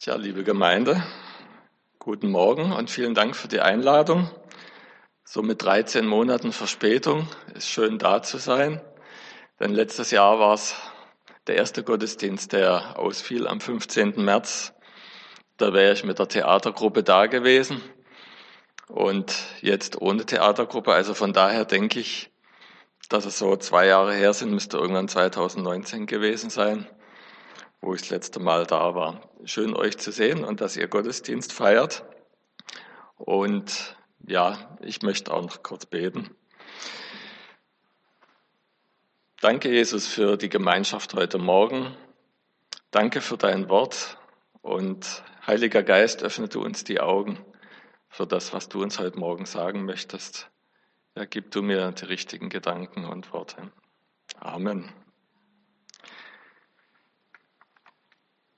Tja, liebe Gemeinde, guten Morgen und vielen Dank für die Einladung. So mit 13 Monaten Verspätung ist schön da zu sein, denn letztes Jahr war es der erste Gottesdienst, der ausfiel am 15. März. Da wäre ich mit der Theatergruppe da gewesen und jetzt ohne Theatergruppe. Also von daher denke ich, dass es so zwei Jahre her sind, müsste irgendwann 2019 gewesen sein wo ich das letzte Mal da war. Schön euch zu sehen und dass ihr Gottesdienst feiert. Und ja, ich möchte auch noch kurz beten. Danke, Jesus, für die Gemeinschaft heute Morgen. Danke für dein Wort. Und Heiliger Geist, öffne du uns die Augen für das, was du uns heute Morgen sagen möchtest. Ja, gib du mir die richtigen Gedanken und Worte. Amen.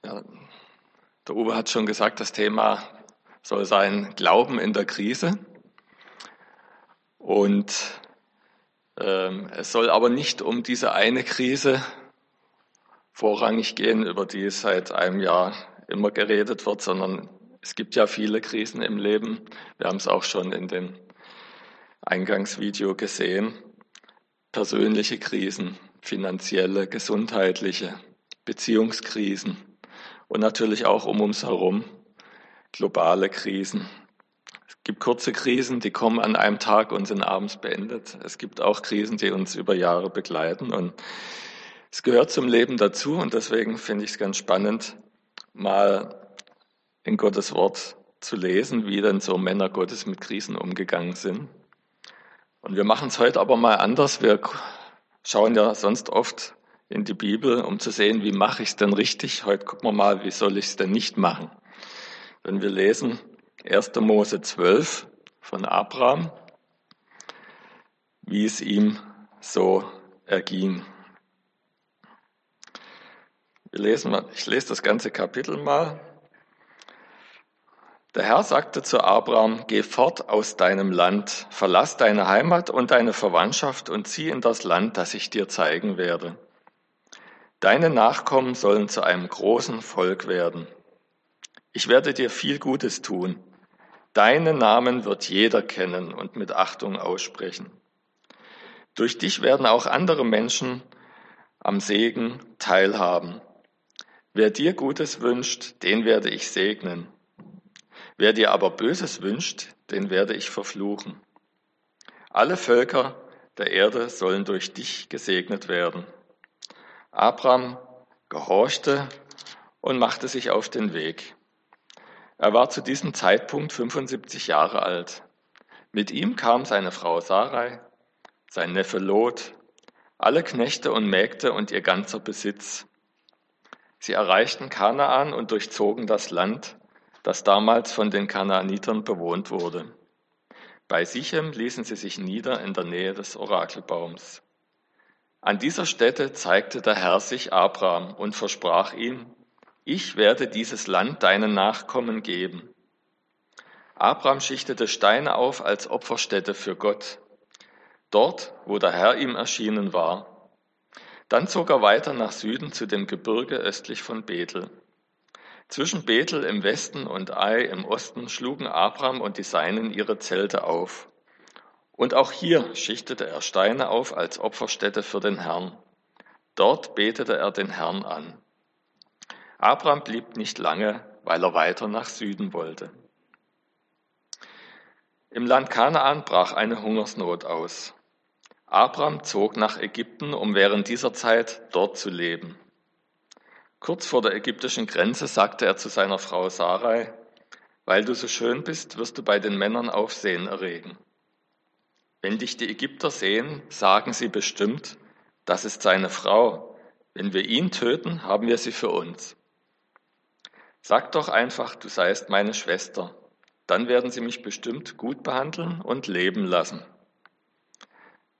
Ja, der Uwe hat schon gesagt, das Thema soll sein Glauben in der Krise. Und ähm, es soll aber nicht um diese eine Krise vorrangig gehen, über die seit einem Jahr immer geredet wird, sondern es gibt ja viele Krisen im Leben. Wir haben es auch schon in dem Eingangsvideo gesehen. Persönliche Krisen, finanzielle, gesundheitliche, Beziehungskrisen und natürlich auch um uns herum globale Krisen. Es gibt kurze Krisen, die kommen an einem Tag und sind abends beendet. Es gibt auch Krisen, die uns über Jahre begleiten und es gehört zum Leben dazu und deswegen finde ich es ganz spannend, mal in Gottes Wort zu lesen, wie denn so Männer Gottes mit Krisen umgegangen sind. Und wir machen es heute aber mal anders. Wir schauen ja sonst oft in die Bibel, um zu sehen, wie mache ich es denn richtig. Heute gucken wir mal, wie soll ich es denn nicht machen. Wenn wir lesen 1. Mose 12 von Abraham, wie es ihm so erging. Wir lesen, ich lese das ganze Kapitel mal. Der Herr sagte zu Abraham, geh fort aus deinem Land, verlass deine Heimat und deine Verwandtschaft und zieh in das Land, das ich dir zeigen werde. Deine Nachkommen sollen zu einem großen Volk werden. Ich werde dir viel Gutes tun. Deinen Namen wird jeder kennen und mit Achtung aussprechen. Durch dich werden auch andere Menschen am Segen teilhaben. Wer dir Gutes wünscht, den werde ich segnen. Wer dir aber Böses wünscht, den werde ich verfluchen. Alle Völker der Erde sollen durch dich gesegnet werden. Abraham gehorchte und machte sich auf den Weg. Er war zu diesem Zeitpunkt 75 Jahre alt. Mit ihm kam seine Frau Sarai, sein Neffe Lot, alle Knechte und Mägde und ihr ganzer Besitz. Sie erreichten Kanaan und durchzogen das Land, das damals von den Kanaanitern bewohnt wurde. Bei Sichem ließen sie sich nieder in der Nähe des Orakelbaums. An dieser Stätte zeigte der Herr sich Abraham und versprach ihm, ich werde dieses Land deinen Nachkommen geben. Abraham schichtete Steine auf als Opferstätte für Gott, dort, wo der Herr ihm erschienen war. Dann zog er weiter nach Süden zu dem Gebirge östlich von Bethel. Zwischen Bethel im Westen und Ai im Osten schlugen Abraham und die Seinen ihre Zelte auf. Und auch hier schichtete er Steine auf als Opferstätte für den Herrn. Dort betete er den Herrn an. Abraham blieb nicht lange, weil er weiter nach Süden wollte. Im Land Kanaan brach eine Hungersnot aus. Abraham zog nach Ägypten, um während dieser Zeit dort zu leben. Kurz vor der ägyptischen Grenze sagte er zu seiner Frau Sarai, weil du so schön bist, wirst du bei den Männern Aufsehen erregen. Wenn dich die Ägypter sehen, sagen sie bestimmt, das ist seine Frau. Wenn wir ihn töten, haben wir sie für uns. Sag doch einfach, du seist meine Schwester. Dann werden sie mich bestimmt gut behandeln und leben lassen.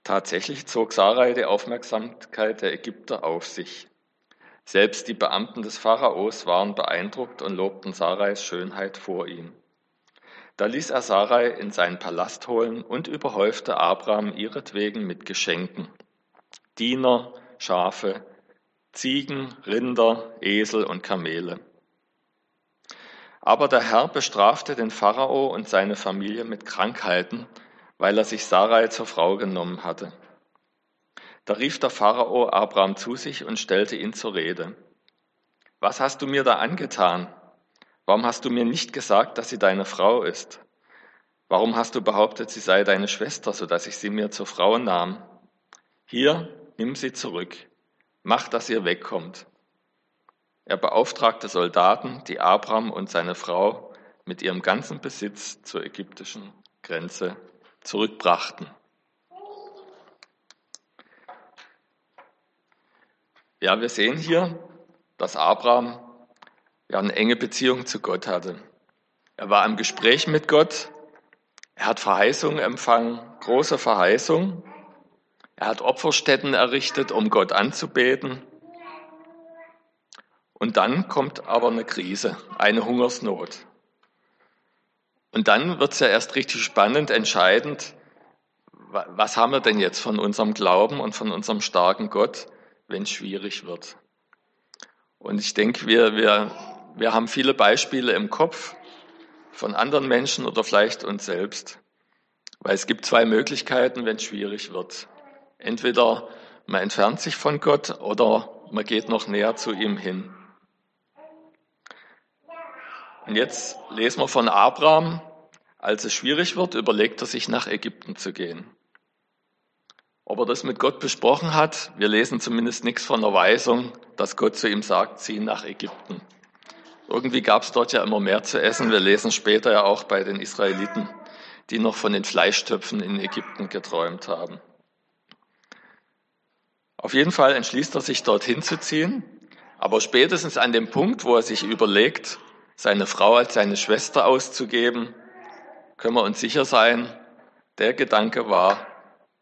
Tatsächlich zog Sarai die Aufmerksamkeit der Ägypter auf sich. Selbst die Beamten des Pharaos waren beeindruckt und lobten Sarais Schönheit vor ihm. Da ließ er Sarai in seinen Palast holen und überhäufte Abraham ihretwegen mit Geschenken. Diener, Schafe, Ziegen, Rinder, Esel und Kamele. Aber der Herr bestrafte den Pharao und seine Familie mit Krankheiten, weil er sich Sarai zur Frau genommen hatte. Da rief der Pharao Abraham zu sich und stellte ihn zur Rede. Was hast du mir da angetan? Warum hast du mir nicht gesagt, dass sie deine Frau ist? Warum hast du behauptet, sie sei deine Schwester, so dass ich sie mir zur Frau nahm? Hier, nimm sie zurück. Mach, dass ihr wegkommt. Er beauftragte Soldaten, die Abraham und seine Frau mit ihrem ganzen Besitz zur ägyptischen Grenze zurückbrachten. Ja, wir sehen hier, dass Abraham ja eine enge Beziehung zu Gott hatte. Er war im Gespräch mit Gott, er hat Verheißungen empfangen, große Verheißungen. Er hat Opferstätten errichtet, um Gott anzubeten. Und dann kommt aber eine Krise, eine Hungersnot. Und dann wird es ja erst richtig spannend, entscheidend, was haben wir denn jetzt von unserem Glauben und von unserem starken Gott, wenn es schwierig wird. Und ich denke, wir, wir, wir haben viele Beispiele im Kopf von anderen Menschen oder vielleicht uns selbst. Weil es gibt zwei Möglichkeiten, wenn es schwierig wird. Entweder man entfernt sich von Gott oder man geht noch näher zu ihm hin. Und jetzt lesen wir von Abraham, als es schwierig wird, überlegt er sich nach Ägypten zu gehen. Ob er das mit Gott besprochen hat, wir lesen zumindest nichts von der Weisung, dass Gott zu ihm sagt, zieh nach Ägypten. Irgendwie gab es dort ja immer mehr zu essen. Wir lesen später ja auch bei den Israeliten, die noch von den Fleischtöpfen in Ägypten geträumt haben. Auf jeden Fall entschließt er sich, dorthin zu ziehen, aber spätestens an dem Punkt, wo er sich überlegt, seine Frau als seine Schwester auszugeben, können wir uns sicher sein, der Gedanke war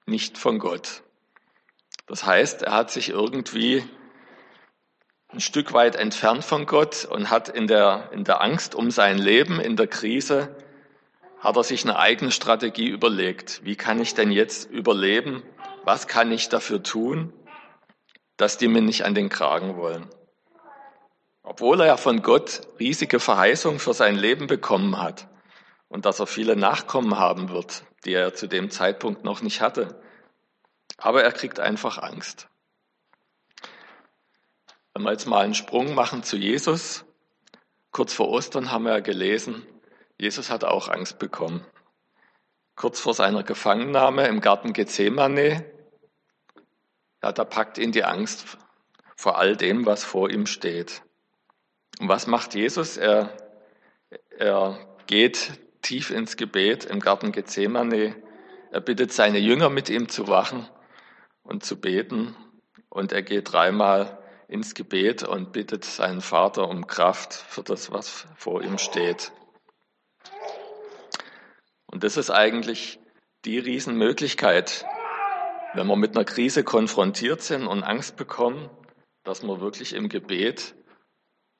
nicht von Gott. Das heißt, er hat sich irgendwie ein Stück weit entfernt von Gott und hat in der, in der Angst um sein Leben, in der Krise, hat er sich eine eigene Strategie überlegt. Wie kann ich denn jetzt überleben? Was kann ich dafür tun, dass die mir nicht an den Kragen wollen? Obwohl er ja von Gott riesige Verheißungen für sein Leben bekommen hat und dass er viele Nachkommen haben wird, die er zu dem Zeitpunkt noch nicht hatte. Aber er kriegt einfach Angst. Wenn wir jetzt mal einen Sprung machen zu Jesus, kurz vor Ostern haben wir ja gelesen, Jesus hat auch Angst bekommen. Kurz vor seiner Gefangennahme im Garten Gethsemane, ja, da packt ihn die Angst vor all dem, was vor ihm steht. Und was macht Jesus? Er, er geht tief ins Gebet im Garten Gethsemane. Er bittet seine Jünger, mit ihm zu wachen und zu beten. Und er geht dreimal ins Gebet und bittet seinen Vater um Kraft für das, was vor ihm steht. Und das ist eigentlich die Riesenmöglichkeit, wenn wir mit einer Krise konfrontiert sind und Angst bekommen, dass wir wirklich im Gebet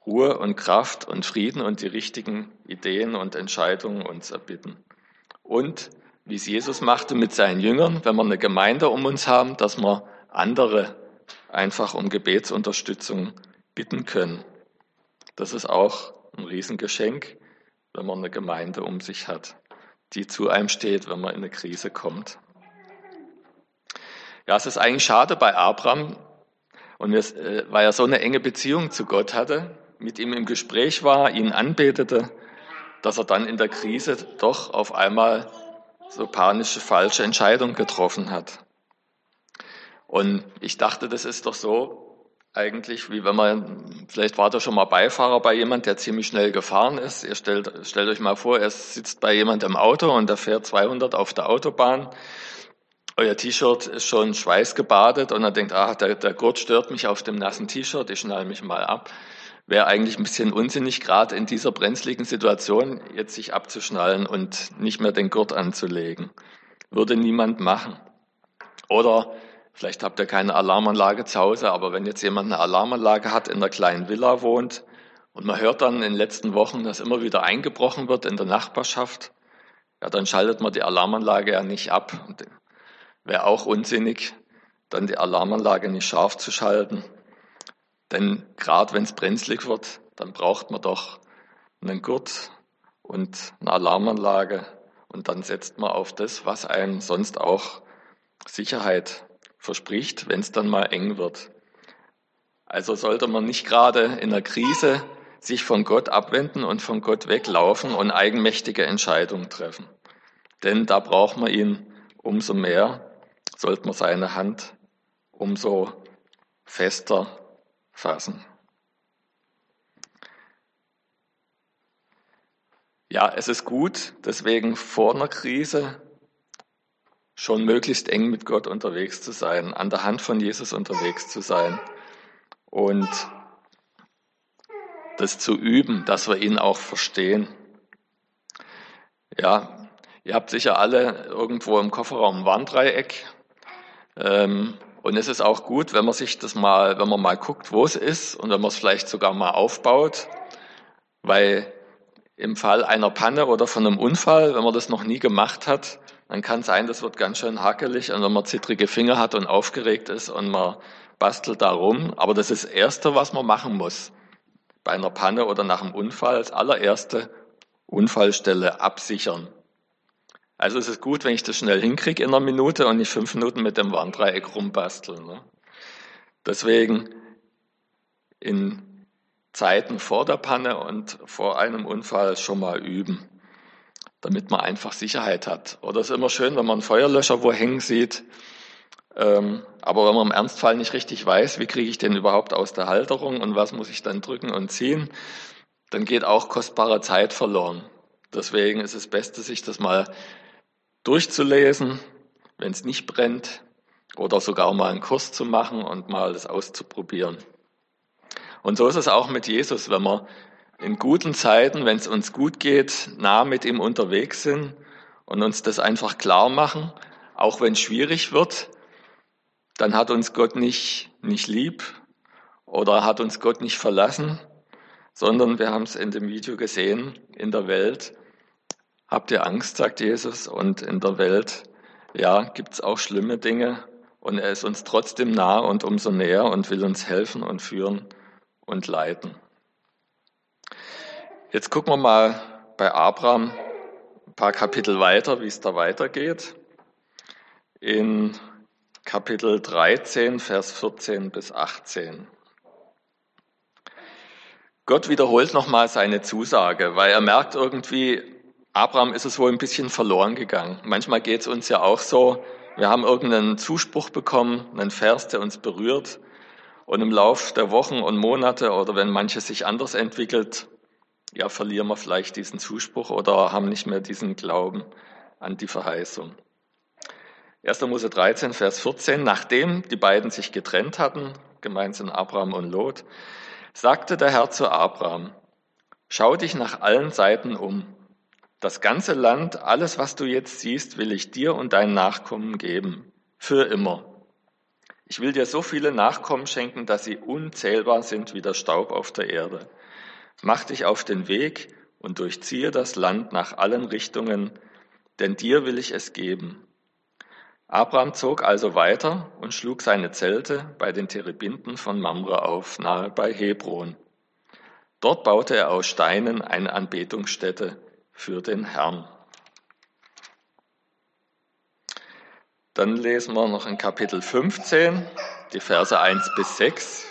Ruhe und Kraft und Frieden und die richtigen Ideen und Entscheidungen uns erbitten. Und wie es Jesus machte mit seinen Jüngern, wenn wir eine Gemeinde um uns haben, dass wir andere einfach um Gebetsunterstützung bitten können. Das ist auch ein Riesengeschenk, wenn man eine Gemeinde um sich hat, die zu einem steht, wenn man in eine Krise kommt. Ja, es ist eigentlich schade bei Abraham, und es, äh, weil er so eine enge Beziehung zu Gott hatte, mit ihm im Gespräch war, ihn anbetete, dass er dann in der Krise doch auf einmal so panische falsche Entscheidungen getroffen hat. Und ich dachte, das ist doch so eigentlich, wie wenn man, vielleicht war da schon mal Beifahrer bei jemand, der ziemlich schnell gefahren ist. Ihr stellt, stellt euch mal vor, er sitzt bei jemand im Auto und der fährt 200 auf der Autobahn. Euer T-Shirt ist schon schweißgebadet und er denkt, ah, der, der Gurt stört mich auf dem nassen T-Shirt, ich schnall mich mal ab wäre eigentlich ein bisschen unsinnig, gerade in dieser brenzligen Situation jetzt sich abzuschnallen und nicht mehr den Gurt anzulegen. Würde niemand machen. Oder vielleicht habt ihr keine Alarmanlage zu Hause, aber wenn jetzt jemand eine Alarmanlage hat, in einer kleinen Villa wohnt und man hört dann in den letzten Wochen, dass immer wieder eingebrochen wird in der Nachbarschaft, ja, dann schaltet man die Alarmanlage ja nicht ab. Wäre auch unsinnig, dann die Alarmanlage nicht scharf zu schalten. Denn gerade wenn es brenzlig wird, dann braucht man doch einen Gurt und eine Alarmanlage und dann setzt man auf das, was einem sonst auch Sicherheit verspricht, wenn es dann mal eng wird. Also sollte man nicht gerade in der Krise sich von Gott abwenden und von Gott weglaufen und eigenmächtige Entscheidungen treffen. Denn da braucht man ihn umso mehr, sollte man seine Hand umso fester fassen. Ja, es ist gut, deswegen vor einer Krise schon möglichst eng mit Gott unterwegs zu sein, an der Hand von Jesus unterwegs zu sein und das zu üben, dass wir ihn auch verstehen. Ja, ihr habt sicher alle irgendwo im Kofferraum ein Warndreieck. Ähm, und es ist auch gut, wenn man sich das mal, wenn man mal guckt, wo es ist und wenn man es vielleicht sogar mal aufbaut, weil im Fall einer Panne oder von einem Unfall, wenn man das noch nie gemacht hat, dann kann sein, das wird ganz schön hakelig und wenn man zittrige Finger hat und aufgeregt ist und man bastelt da rum. Aber das ist das Erste, was man machen muss. Bei einer Panne oder nach einem Unfall, als allererste Unfallstelle absichern. Also es ist gut, wenn ich das schnell hinkriege in einer Minute und nicht fünf Minuten mit dem Warndreieck rumbasteln. Ne? Deswegen in Zeiten vor der Panne und vor einem Unfall schon mal üben, damit man einfach Sicherheit hat. Oder es ist immer schön, wenn man einen Feuerlöscher wo hängen sieht, ähm, aber wenn man im Ernstfall nicht richtig weiß, wie kriege ich den überhaupt aus der Halterung und was muss ich dann drücken und ziehen, dann geht auch kostbare Zeit verloren. Deswegen ist es Beste, sich das mal durchzulesen, wenn es nicht brennt, oder sogar mal einen Kurs zu machen und mal das auszuprobieren. Und so ist es auch mit Jesus, wenn wir in guten Zeiten, wenn es uns gut geht, nah mit ihm unterwegs sind und uns das einfach klar machen, auch wenn es schwierig wird, dann hat uns Gott nicht, nicht lieb oder hat uns Gott nicht verlassen, sondern wir haben es in dem Video gesehen, in der Welt habt ihr Angst, sagt Jesus, und in der Welt, ja, gibt es auch schlimme Dinge und er ist uns trotzdem nah und umso näher und will uns helfen und führen und leiten. Jetzt gucken wir mal bei Abraham ein paar Kapitel weiter, wie es da weitergeht. In Kapitel 13, Vers 14 bis 18. Gott wiederholt nochmal seine Zusage, weil er merkt irgendwie, Abraham ist es wohl ein bisschen verloren gegangen. Manchmal geht es uns ja auch so, wir haben irgendeinen Zuspruch bekommen, einen Vers, der uns berührt, und im Lauf der Wochen und Monate oder wenn manches sich anders entwickelt, ja, verlieren wir vielleicht diesen Zuspruch oder haben nicht mehr diesen Glauben an die Verheißung. 1. Mose 13, Vers 14. Nachdem die beiden sich getrennt hatten, gemeinsam Abraham und Lot, sagte der Herr zu Abraham, schau dich nach allen Seiten um. Das ganze Land, alles, was du jetzt siehst, will ich dir und deinen Nachkommen geben. Für immer. Ich will dir so viele Nachkommen schenken, dass sie unzählbar sind wie der Staub auf der Erde. Mach dich auf den Weg und durchziehe das Land nach allen Richtungen, denn dir will ich es geben. Abraham zog also weiter und schlug seine Zelte bei den Terebinten von Mamre auf, nahe bei Hebron. Dort baute er aus Steinen eine Anbetungsstätte für den Herrn. Dann lesen wir noch in Kapitel 15, die Verse 1 bis 6.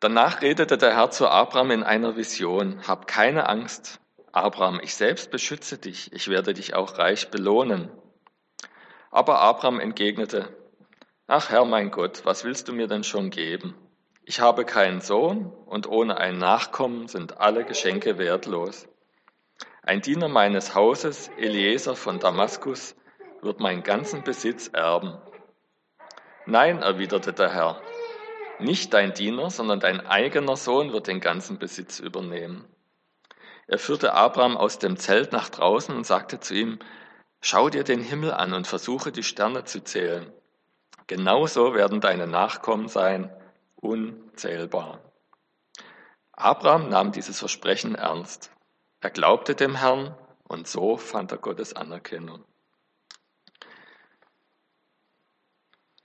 Danach redete der Herr zu Abraham in einer Vision, hab keine Angst, Abraham, ich selbst beschütze dich, ich werde dich auch reich belohnen. Aber Abraham entgegnete, Ach Herr mein Gott, was willst du mir denn schon geben? Ich habe keinen Sohn und ohne ein Nachkommen sind alle Geschenke wertlos. Ein Diener meines Hauses, Eliezer von Damaskus, wird meinen ganzen Besitz erben. Nein, erwiderte der Herr, nicht dein Diener, sondern dein eigener Sohn wird den ganzen Besitz übernehmen. Er führte Abraham aus dem Zelt nach draußen und sagte zu ihm, schau dir den Himmel an und versuche die Sterne zu zählen. Genauso werden deine Nachkommen sein, unzählbar. Abraham nahm dieses Versprechen ernst. Er glaubte dem Herrn und so fand er Gottes Anerkennung.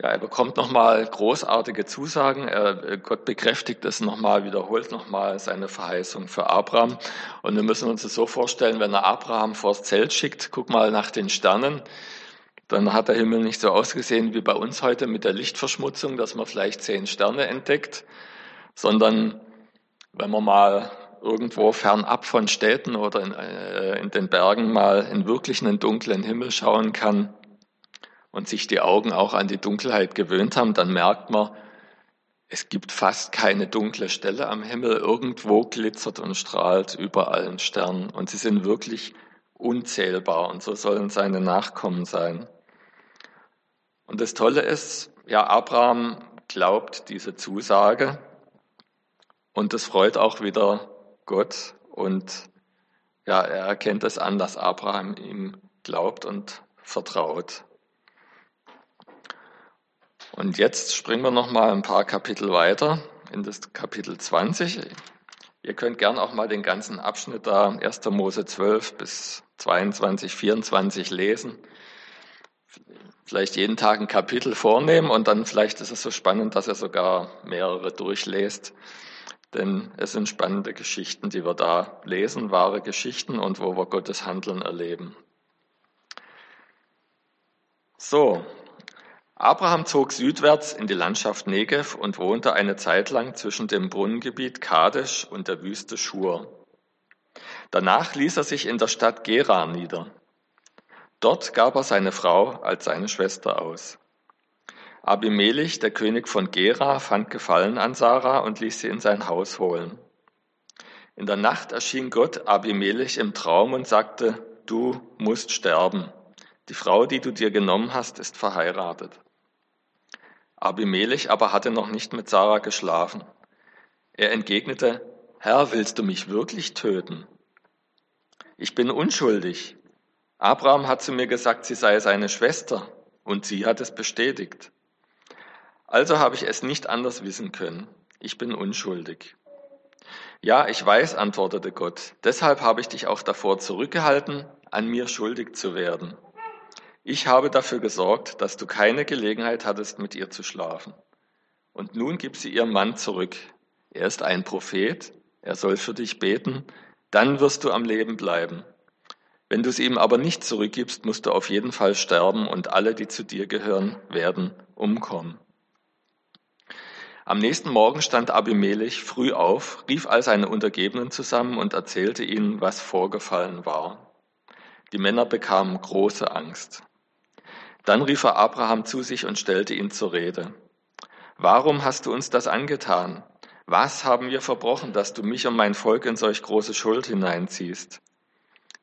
Ja, er bekommt nochmal großartige Zusagen. Er, Gott bekräftigt es nochmal, wiederholt nochmal seine Verheißung für Abraham. Und wir müssen uns das so vorstellen, wenn er Abraham vors Zelt schickt, guck mal nach den Sternen, dann hat der Himmel nicht so ausgesehen wie bei uns heute mit der Lichtverschmutzung, dass man vielleicht zehn Sterne entdeckt, sondern wenn man mal irgendwo fernab von Städten oder in, äh, in den Bergen mal in wirklich einen dunklen Himmel schauen kann, und sich die Augen auch an die Dunkelheit gewöhnt haben, dann merkt man, es gibt fast keine dunkle Stelle am Himmel. Irgendwo glitzert und strahlt überall ein Stern. Und sie sind wirklich unzählbar. Und so sollen seine Nachkommen sein. Und das Tolle ist, ja, Abraham glaubt diese Zusage. Und das freut auch wieder Gott. Und ja, er erkennt es an, dass Abraham ihm glaubt und vertraut. Und jetzt springen wir noch mal ein paar Kapitel weiter in das Kapitel 20. Ihr könnt gern auch mal den ganzen Abschnitt da 1. Mose 12 bis 22, 24 lesen. Vielleicht jeden Tag ein Kapitel vornehmen und dann vielleicht ist es so spannend, dass ihr sogar mehrere durchlest. Denn es sind spannende Geschichten, die wir da lesen, wahre Geschichten und wo wir Gottes Handeln erleben. So, Abraham zog südwärts in die Landschaft Negev und wohnte eine Zeit lang zwischen dem Brunnengebiet Kadesh und der Wüste Schur. Danach ließ er sich in der Stadt Gera nieder. Dort gab er seine Frau als seine Schwester aus. Abimelech, der König von Gera, fand Gefallen an Sarah und ließ sie in sein Haus holen. In der Nacht erschien Gott Abimelech im Traum und sagte, du musst sterben. Die Frau, die du dir genommen hast, ist verheiratet. Abimelech aber hatte noch nicht mit Sarah geschlafen. Er entgegnete, Herr, willst du mich wirklich töten? Ich bin unschuldig. Abraham hat zu mir gesagt, sie sei seine Schwester, und sie hat es bestätigt. Also habe ich es nicht anders wissen können. Ich bin unschuldig. Ja, ich weiß, antwortete Gott, deshalb habe ich dich auch davor zurückgehalten, an mir schuldig zu werden. Ich habe dafür gesorgt, dass du keine Gelegenheit hattest, mit ihr zu schlafen. Und nun gib sie ihrem Mann zurück. Er ist ein Prophet, er soll für dich beten, dann wirst du am Leben bleiben. Wenn du sie ihm aber nicht zurückgibst, musst du auf jeden Fall sterben und alle, die zu dir gehören, werden umkommen. Am nächsten Morgen stand Abimelech früh auf, rief all seine Untergebenen zusammen und erzählte ihnen, was vorgefallen war. Die Männer bekamen große Angst. Dann rief er Abraham zu sich und stellte ihn zur Rede. Warum hast du uns das angetan? Was haben wir verbrochen, dass du mich und mein Volk in solch große Schuld hineinziehst?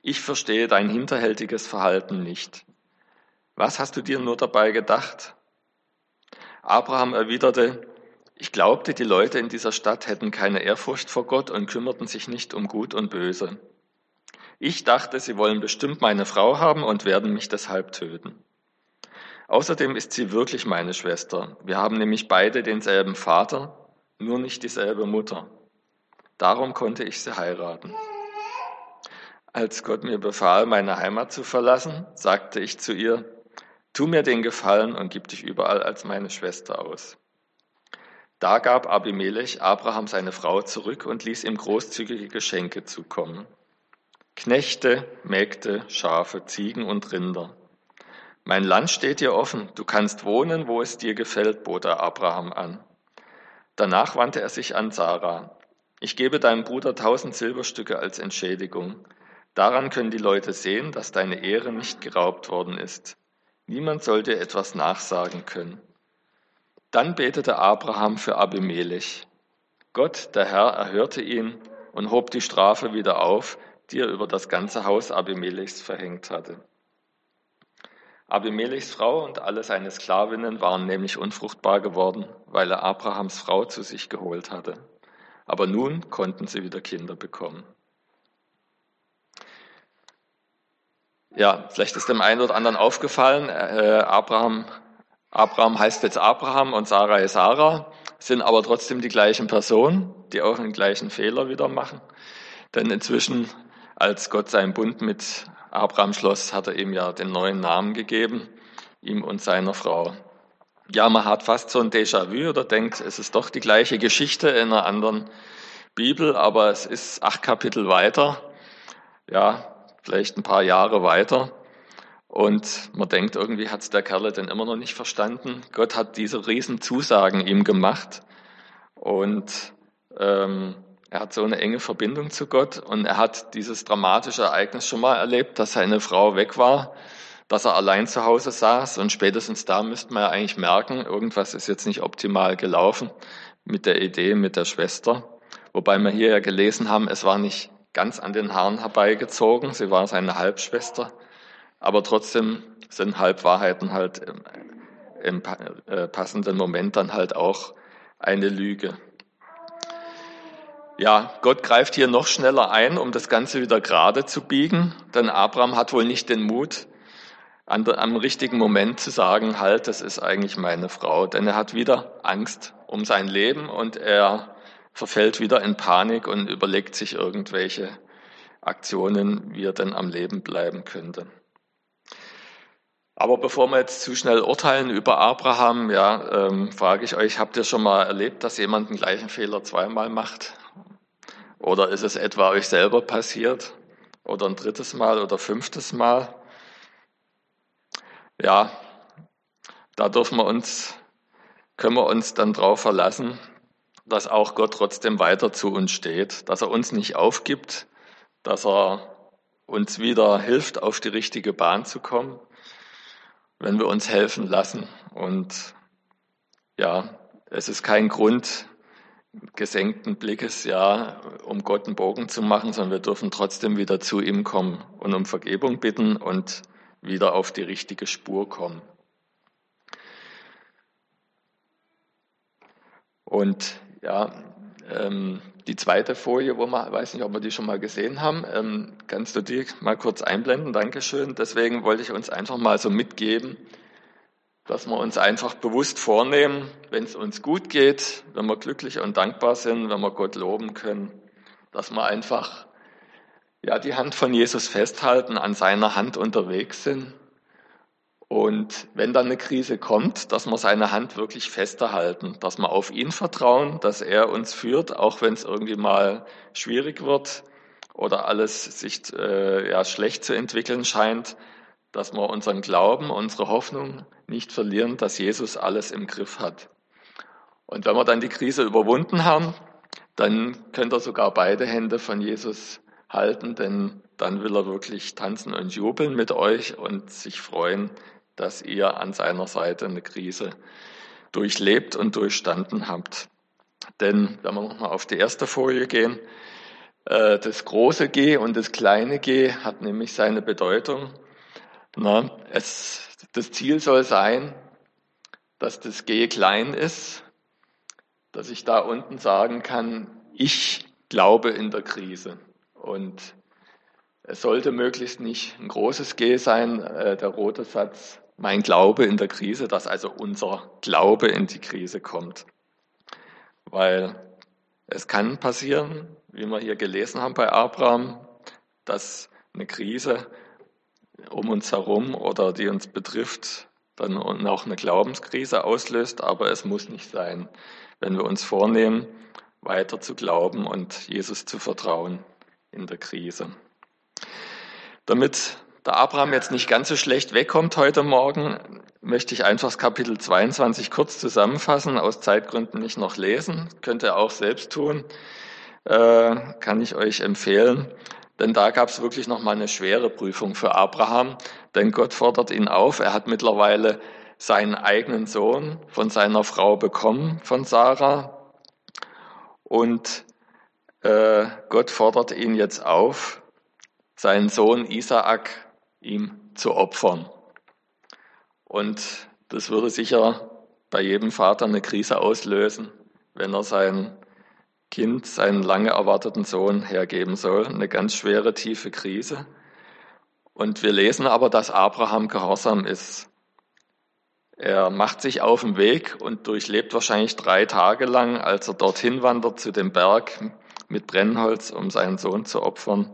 Ich verstehe dein hinterhältiges Verhalten nicht. Was hast du dir nur dabei gedacht? Abraham erwiderte, ich glaubte, die Leute in dieser Stadt hätten keine Ehrfurcht vor Gott und kümmerten sich nicht um Gut und Böse. Ich dachte, sie wollen bestimmt meine Frau haben und werden mich deshalb töten. Außerdem ist sie wirklich meine Schwester. Wir haben nämlich beide denselben Vater, nur nicht dieselbe Mutter. Darum konnte ich sie heiraten. Als Gott mir befahl, meine Heimat zu verlassen, sagte ich zu ihr, tu mir den Gefallen und gib dich überall als meine Schwester aus. Da gab Abimelech Abraham seine Frau zurück und ließ ihm großzügige Geschenke zukommen. Knechte, Mägde, Schafe, Ziegen und Rinder. Mein Land steht dir offen, du kannst wohnen, wo es dir gefällt, bot er Abraham an. Danach wandte er sich an Sarah. Ich gebe deinem Bruder tausend Silberstücke als Entschädigung. Daran können die Leute sehen, dass deine Ehre nicht geraubt worden ist. Niemand soll dir etwas nachsagen können. Dann betete Abraham für Abimelech. Gott, der Herr, erhörte ihn und hob die Strafe wieder auf, die er über das ganze Haus Abimelechs verhängt hatte. Abimelechs Frau und alle seine Sklavinnen waren nämlich unfruchtbar geworden, weil er Abrahams Frau zu sich geholt hatte. Aber nun konnten sie wieder Kinder bekommen. Ja, vielleicht ist dem einen oder anderen aufgefallen, äh, Abraham, Abraham heißt jetzt Abraham und Sarah ist Sarah, sind aber trotzdem die gleichen Personen, die auch den gleichen Fehler wieder machen. Denn inzwischen, als Gott seinen Bund mit Abraham schloss, hat er ihm ja den neuen Namen gegeben, ihm und seiner Frau. ja, man hat fast so ein Déjà-vu oder denkt, es ist doch die gleiche Geschichte in einer anderen Bibel, aber es ist acht Kapitel weiter, ja, vielleicht ein paar Jahre weiter. Und man denkt, irgendwie hat es der Kerle denn immer noch nicht verstanden. Gott hat diese Riesenzusagen ihm gemacht. Und ähm, er hat so eine enge Verbindung zu Gott und er hat dieses dramatische Ereignis schon mal erlebt, dass seine Frau weg war, dass er allein zu Hause saß und spätestens da müsste man ja eigentlich merken, irgendwas ist jetzt nicht optimal gelaufen mit der Idee, mit der Schwester. Wobei wir hier ja gelesen haben, es war nicht ganz an den Haaren herbeigezogen, sie war seine Halbschwester, aber trotzdem sind Halbwahrheiten halt im, im äh, passenden Moment dann halt auch eine Lüge. Ja, Gott greift hier noch schneller ein, um das Ganze wieder gerade zu biegen, denn Abraham hat wohl nicht den Mut, an am richtigen Moment zu sagen, halt, das ist eigentlich meine Frau, denn er hat wieder Angst um sein Leben und er verfällt wieder in Panik und überlegt sich irgendwelche Aktionen, wie er denn am Leben bleiben könnte. Aber bevor wir jetzt zu schnell urteilen über Abraham, ja, ähm, frage ich euch, habt ihr schon mal erlebt, dass jemand den gleichen Fehler zweimal macht? Oder ist es etwa euch selber passiert? Oder ein drittes Mal oder fünftes Mal? Ja, da dürfen wir uns, können wir uns dann darauf verlassen, dass auch Gott trotzdem weiter zu uns steht, dass er uns nicht aufgibt, dass er uns wieder hilft, auf die richtige Bahn zu kommen, wenn wir uns helfen lassen. Und ja, es ist kein Grund, gesenkten Blickes, ja, um Gott einen Bogen zu machen, sondern wir dürfen trotzdem wieder zu ihm kommen und um Vergebung bitten und wieder auf die richtige Spur kommen. Und ja, ähm, die zweite Folie, wo man, weiß nicht, ob wir die schon mal gesehen haben, ähm, kannst du die mal kurz einblenden? Dankeschön. Deswegen wollte ich uns einfach mal so mitgeben, dass wir uns einfach bewusst vornehmen, wenn es uns gut geht, wenn wir glücklich und dankbar sind, wenn wir Gott loben können, dass wir einfach ja, die Hand von Jesus festhalten, an seiner Hand unterwegs sind. Und wenn dann eine Krise kommt, dass wir seine Hand wirklich fester halten, dass wir auf ihn vertrauen, dass er uns führt, auch wenn es irgendwie mal schwierig wird oder alles sich äh, ja, schlecht zu entwickeln scheint, dass wir unseren Glauben, unsere Hoffnung nicht verlieren, dass Jesus alles im Griff hat. Und wenn wir dann die Krise überwunden haben, dann könnt ihr sogar beide Hände von Jesus halten, denn dann will er wirklich tanzen und jubeln mit euch und sich freuen, dass ihr an seiner Seite eine Krise durchlebt und durchstanden habt. Denn wenn wir nochmal auf die erste Folie gehen, äh, das große G und das kleine G hat nämlich seine Bedeutung. Na, es, das Ziel soll sein, dass das G klein ist, dass ich da unten sagen kann, ich glaube in der Krise. Und es sollte möglichst nicht ein großes G sein, äh, der rote Satz, mein Glaube in der Krise, dass also unser Glaube in die Krise kommt. Weil es kann passieren, wie wir hier gelesen haben bei Abraham, dass eine Krise um uns herum oder die uns betrifft, dann auch eine Glaubenskrise auslöst, aber es muss nicht sein, wenn wir uns vornehmen, weiter zu glauben und Jesus zu vertrauen in der Krise. Damit der Abraham jetzt nicht ganz so schlecht wegkommt heute Morgen, möchte ich einfach das Kapitel 22 kurz zusammenfassen, aus Zeitgründen nicht noch lesen, könnt ihr auch selbst tun, äh, kann ich euch empfehlen. Denn da gab es wirklich nochmal eine schwere Prüfung für Abraham, denn Gott fordert ihn auf. Er hat mittlerweile seinen eigenen Sohn von seiner Frau bekommen, von Sarah. Und äh, Gott fordert ihn jetzt auf, seinen Sohn Isaak ihm zu opfern. Und das würde sicher bei jedem Vater eine Krise auslösen, wenn er seinen Kind seinen lange erwarteten Sohn hergeben soll. Eine ganz schwere, tiefe Krise. Und wir lesen aber, dass Abraham gehorsam ist. Er macht sich auf den Weg und durchlebt wahrscheinlich drei Tage lang, als er dorthin wandert zu dem Berg mit Brennholz, um seinen Sohn zu opfern,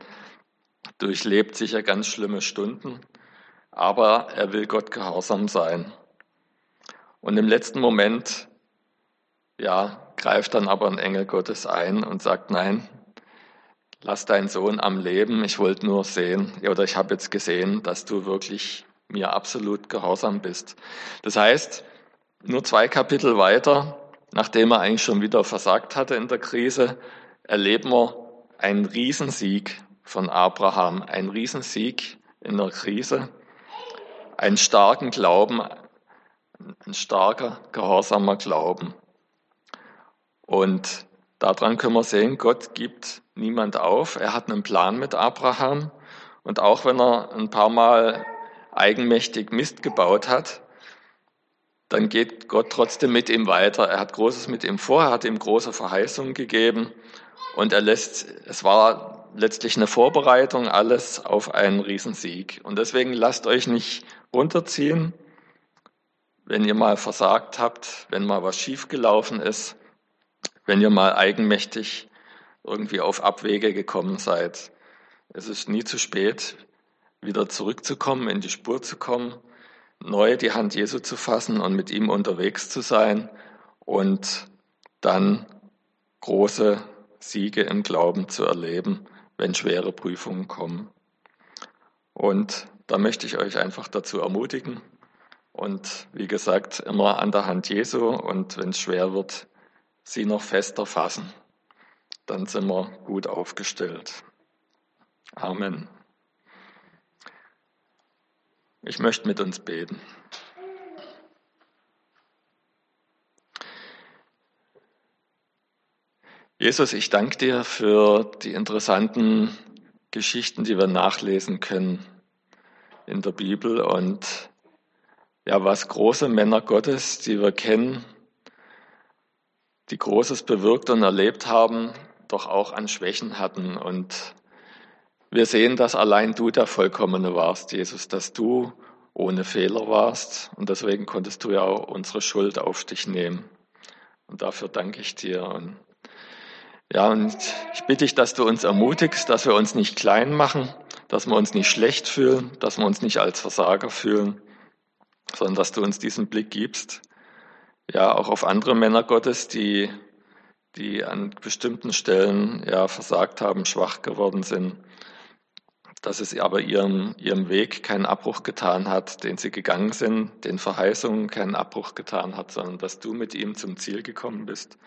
durchlebt sicher ganz schlimme Stunden, aber er will Gott gehorsam sein. Und im letzten Moment, ja, greift dann aber ein Engel Gottes ein und sagt, nein, lass deinen Sohn am Leben. Ich wollte nur sehen, oder ich habe jetzt gesehen, dass du wirklich mir absolut gehorsam bist. Das heißt, nur zwei Kapitel weiter, nachdem er eigentlich schon wieder versagt hatte in der Krise, erleben wir einen Riesensieg von Abraham, einen Riesensieg in der Krise, einen starken Glauben, ein starker, gehorsamer Glauben. Und daran können wir sehen, Gott gibt niemand auf. Er hat einen Plan mit Abraham. Und auch wenn er ein paar Mal eigenmächtig Mist gebaut hat, dann geht Gott trotzdem mit ihm weiter. Er hat Großes mit ihm vor, er hat ihm große Verheißungen gegeben und er lässt, es war letztlich eine Vorbereitung, alles auf einen Riesensieg. Und deswegen lasst euch nicht runterziehen, wenn ihr mal versagt habt, wenn mal was schiefgelaufen ist, wenn ihr mal eigenmächtig irgendwie auf Abwege gekommen seid. Es ist nie zu spät, wieder zurückzukommen, in die Spur zu kommen, neu die Hand Jesu zu fassen und mit ihm unterwegs zu sein und dann große Siege im Glauben zu erleben, wenn schwere Prüfungen kommen. Und da möchte ich euch einfach dazu ermutigen und wie gesagt, immer an der Hand Jesu und wenn es schwer wird, sie noch fester fassen. Dann sind wir gut aufgestellt. Amen. Ich möchte mit uns beten. Jesus, ich danke dir für die interessanten Geschichten, die wir nachlesen können in der Bibel und ja, was große Männer Gottes, die wir kennen, die Großes bewirkt und erlebt haben, doch auch an Schwächen hatten und wir sehen, dass allein du der Vollkommene warst, Jesus, dass du ohne Fehler warst und deswegen konntest du ja auch unsere Schuld auf dich nehmen. Und dafür danke ich dir. Und ja, und ich bitte dich, dass du uns ermutigst, dass wir uns nicht klein machen, dass wir uns nicht schlecht fühlen, dass wir uns nicht als Versager fühlen, sondern dass du uns diesen Blick gibst, ja, auch auf andere Männer Gottes, die, die an bestimmten Stellen ja versagt haben, schwach geworden sind dass es aber ihrem, ihrem Weg keinen Abbruch getan hat, den sie gegangen sind, den Verheißungen keinen Abbruch getan hat, sondern dass du mit ihm zum Ziel gekommen bist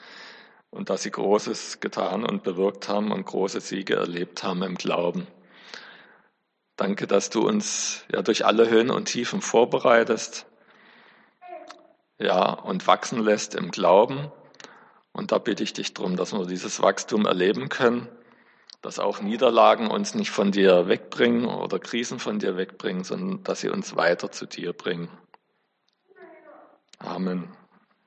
und dass sie Großes getan und bewirkt haben und große Siege erlebt haben im Glauben. Danke, dass du uns ja durch alle Höhen und Tiefen vorbereitest, ja, und wachsen lässt im Glauben. Und da bitte ich dich darum, dass wir dieses Wachstum erleben können dass auch Niederlagen uns nicht von dir wegbringen oder Krisen von dir wegbringen, sondern dass sie uns weiter zu dir bringen. Amen.